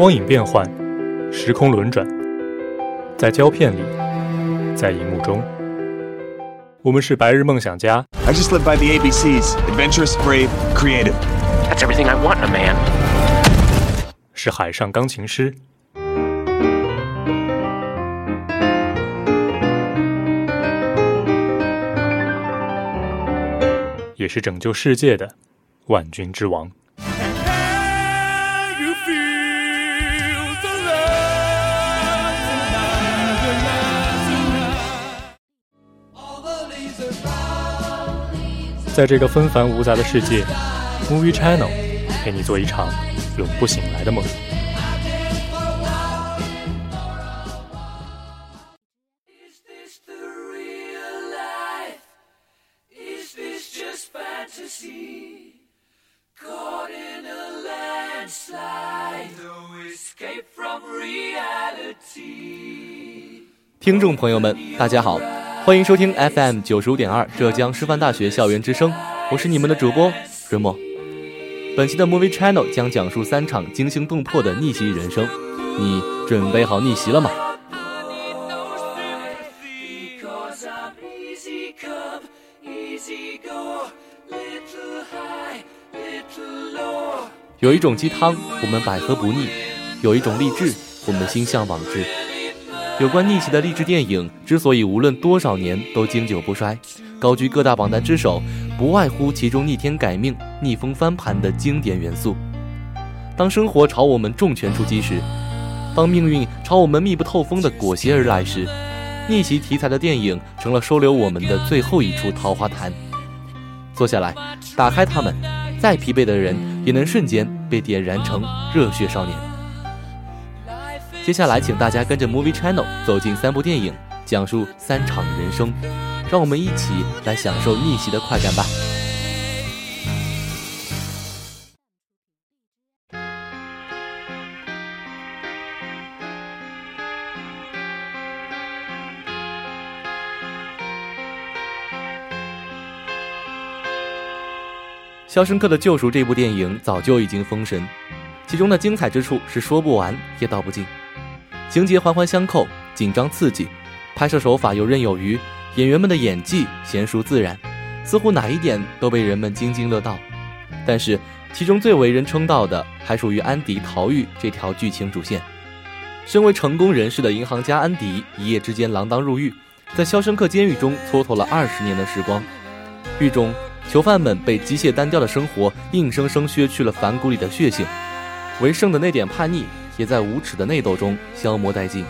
光影变幻，时空轮转，在胶片里，在荧幕中，我们是白日梦想家。I just live by the ABCs: adventurous, brave, creative. That's everything I want in a man. 是海上钢琴师。也是拯救世界的万军之王。在这个纷繁芜杂的世界，Movie Channel 陪你做一场永不醒来的梦。听众朋友们，大家好。欢迎收听 FM 九十五点二浙江师范大学校园之声，我是你们的主播润墨。本期的 Movie Channel 将讲述三场惊心动魄的逆袭人生，你准备好逆袭了吗？有一种鸡汤，我们百喝不腻；有一种励志，我们心向往之。有关逆袭的励志电影之所以无论多少年都经久不衰，高居各大榜单之首，不外乎其中逆天改命、逆风翻盘的经典元素。当生活朝我们重拳出击时，当命运朝我们密不透风的裹挟而来时，逆袭题材的电影成了收留我们的最后一处桃花潭。坐下来，打开它们，再疲惫的人也能瞬间被点燃成热血少年。接下来，请大家跟着 Movie Channel 走进三部电影，讲述三场人生，让我们一起来享受逆袭的快感吧。《肖申克的救赎》这部电影早就已经封神，其中的精彩之处是说不完也道不尽。情节环环相扣，紧张刺激，拍摄手法游刃有余，演员们的演技娴熟自然，似乎哪一点都被人们津津乐道。但是，其中最为人称道的还属于安迪逃狱这条剧情主线。身为成功人士的银行家安迪，一夜之间锒铛入狱，在肖申克监狱中蹉跎了二十年的时光。狱中，囚犯们被机械单调的生活硬生生削去了反骨里的血性，为剩的那点叛逆。也在无耻的内斗中消磨殆尽。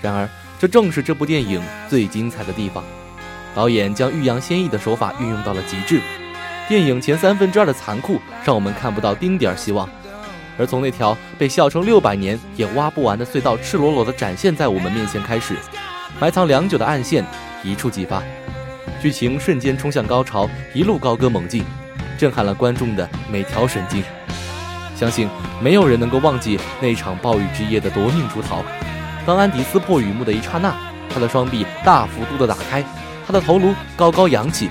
然而，这正是这部电影最精彩的地方。导演将欲扬先抑的手法运用到了极致。电影前三分之二的残酷让我们看不到丁点儿希望，而从那条被笑称六百年也挖不完的隧道赤裸裸地展现在我们面前开始，埋藏良久的暗线一触即发，剧情瞬间冲向高潮，一路高歌猛进，震撼了观众的每条神经。相信没有人能够忘记那场暴雨之夜的夺命出逃。当安迪撕破雨幕的一刹那，他的双臂大幅度的打开，他的头颅高高扬起，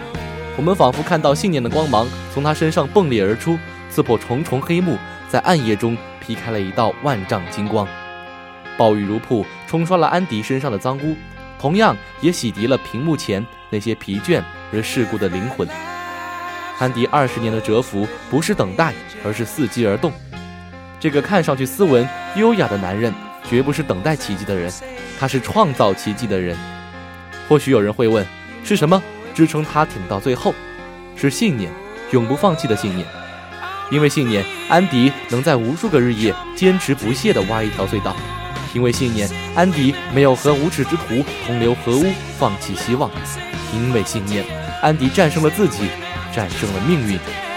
我们仿佛看到信念的光芒从他身上迸裂而出，刺破重重黑幕，在暗夜中劈开了一道万丈金光。暴雨如瀑，冲刷了安迪身上的脏污，同样也洗涤了屏幕前那些疲倦而世故的灵魂。安迪二十年的蛰伏，不是等待，而是伺机而动。这个看上去斯文优雅的男人，绝不是等待奇迹的人，他是创造奇迹的人。或许有人会问，是什么支撑他挺到最后？是信念，永不放弃的信念。因为信念，安迪能在无数个日夜坚持不懈地挖一条隧道；因为信念，安迪没有和无耻之徒同流合污，放弃希望；因为信念，安迪战胜了自己。战胜了命运。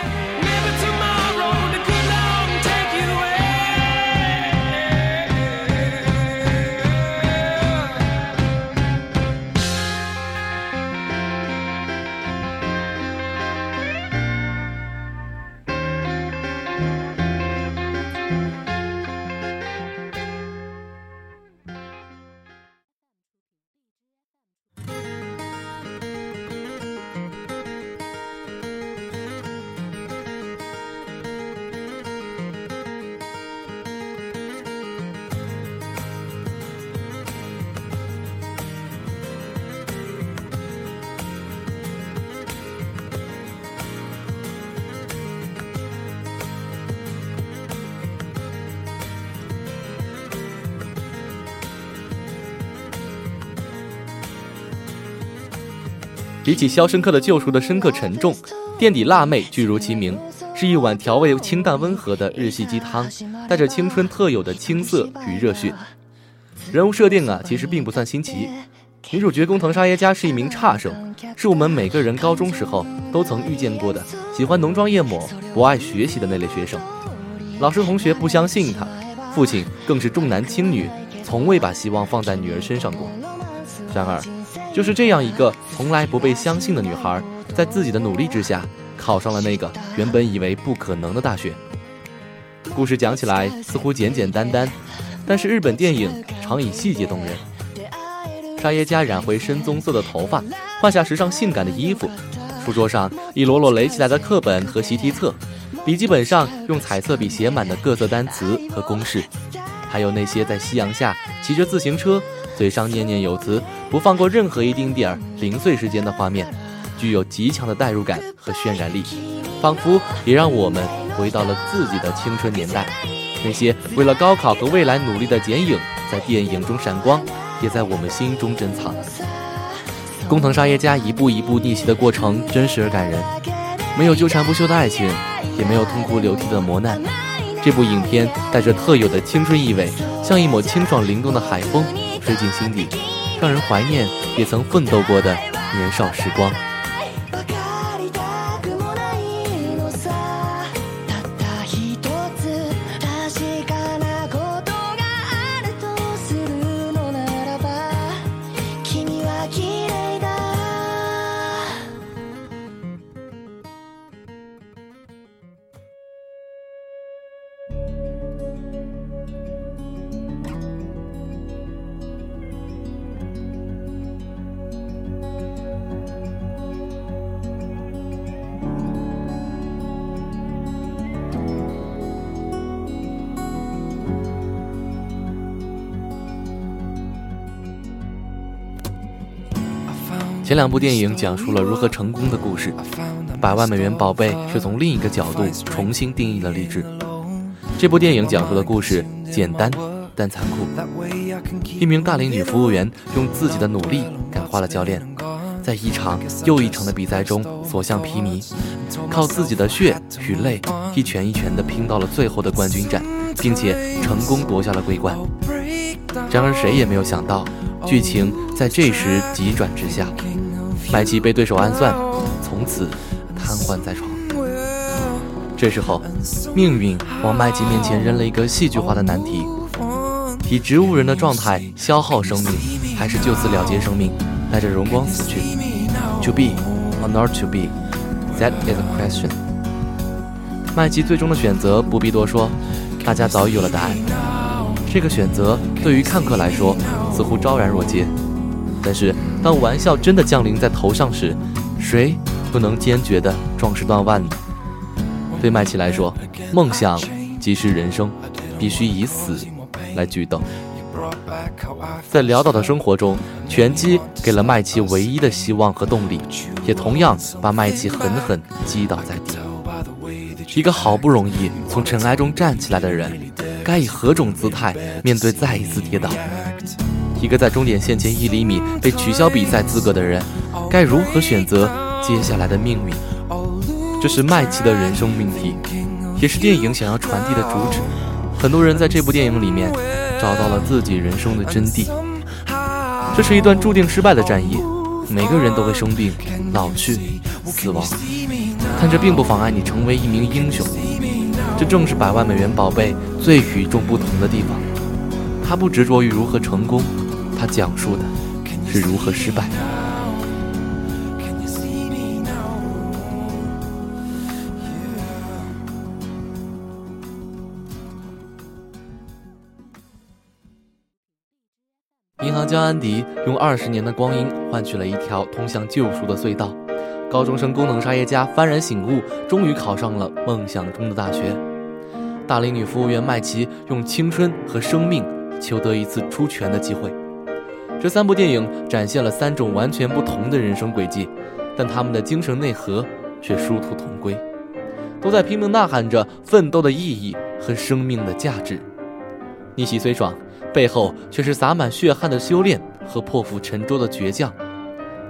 比起《肖申克的救赎》的深刻沉重，《垫底辣妹》巨如其名，是一碗调味清淡温和的日系鸡汤，带着青春特有的青涩与热血。人物设定啊，其实并不算新奇。女主角工藤沙耶加是一名差生，是我们每个人高中时候都曾遇见过的，喜欢浓妆艳抹、不爱学习的那类学生。老师同学不相信她，父亲更是重男轻女，从未把希望放在女儿身上过。然而，就是这样一个从来不被相信的女孩，在自己的努力之下，考上了那个原本以为不可能的大学。故事讲起来似乎简简单单，但是日本电影常以细节动人。沙耶加染回深棕色的头发，换下时尚性感的衣服，书桌上一摞摞垒起来的课本和习题册，笔记本上用彩色笔写满的各色单词和公式，还有那些在夕阳下骑着自行车。嘴上念念有词，不放过任何一丁点儿零碎时间的画面，具有极强的代入感和渲染力，仿佛也让我们回到了自己的青春年代。那些为了高考和未来努力的剪影，在电影中闪光，也在我们心中珍藏。工藤沙耶加一步一步逆袭的过程真实而感人，没有纠缠不休的爱情，也没有痛哭流涕的磨难。这部影片带着特有的青春意味，像一抹清爽灵动的海风。吹进心底，让人怀念也曾奋斗过的年少时光。前两部电影讲述了如何成功的故事，《百万美元宝贝》却从另一个角度重新定义了励志。这部电影讲述的故事简单但残酷。一名大龄女服务员用自己的努力感化了教练，在一场又一场的比赛中所向披靡，靠自己的血与泪一拳一拳地拼到了最后的冠军战，并且成功夺下了桂冠。然而谁也没有想到，剧情在这时急转直下。麦琪被对手暗算，从此瘫痪在床。这时候，命运往麦琪面前扔了一个戏剧化的难题：以植物人的状态消耗生命，还是就此了结生命，带着荣光死去？To be or not to be, that is a question。麦琪最终的选择不必多说，大家早已有了答案。这个选择对于看客来说，似乎昭然若揭。但是，当玩笑真的降临在头上时，谁不能坚决地壮士断腕呢？对麦琪来说，梦想即是人生，必须以死来举斗。在潦倒的生活中，拳击给了麦琪唯一的希望和动力，也同样把麦琪狠狠击倒在地。一个好不容易从尘埃中站起来的人，该以何种姿态面对再一次跌倒？一个在终点线前一厘米被取消比赛资格的人，该如何选择接下来的命运？这是麦琪的人生命题，也是电影想要传递的主旨。很多人在这部电影里面找到了自己人生的真谛。这是一段注定失败的战役，每个人都会生病、老去、死亡，但这并不妨碍你成为一名英雄。这正是百万美元宝贝最与众不同的地方，他不执着于如何成功。他讲述的是如何失败。银行家安迪用二十年的光阴换取了一条通向救赎的隧道。高中生工藤沙耶加幡然醒悟，终于考上了梦想中的大学。大龄女服务员麦琪用青春和生命求得一次出拳的机会。这三部电影展现了三种完全不同的人生轨迹，但他们的精神内核却殊途同归，都在拼命呐喊着奋斗的意义和生命的价值。逆袭虽爽，背后却是洒满血汗的修炼和破釜沉舟的倔强。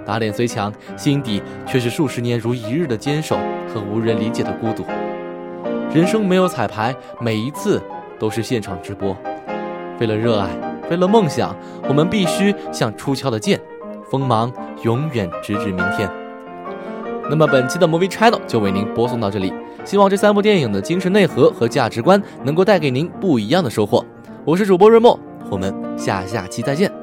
打脸虽强，心底却是数十年如一日的坚守和无人理解的孤独。人生没有彩排，每一次都是现场直播。为了热爱，为了梦想，我们必须像出鞘的剑，锋芒永远直指明天。那么本期的 Movie Channel 就为您播送到这里，希望这三部电影的精神内核和价值观能够带给您不一样的收获。我是主播瑞墨，我们下下期再见。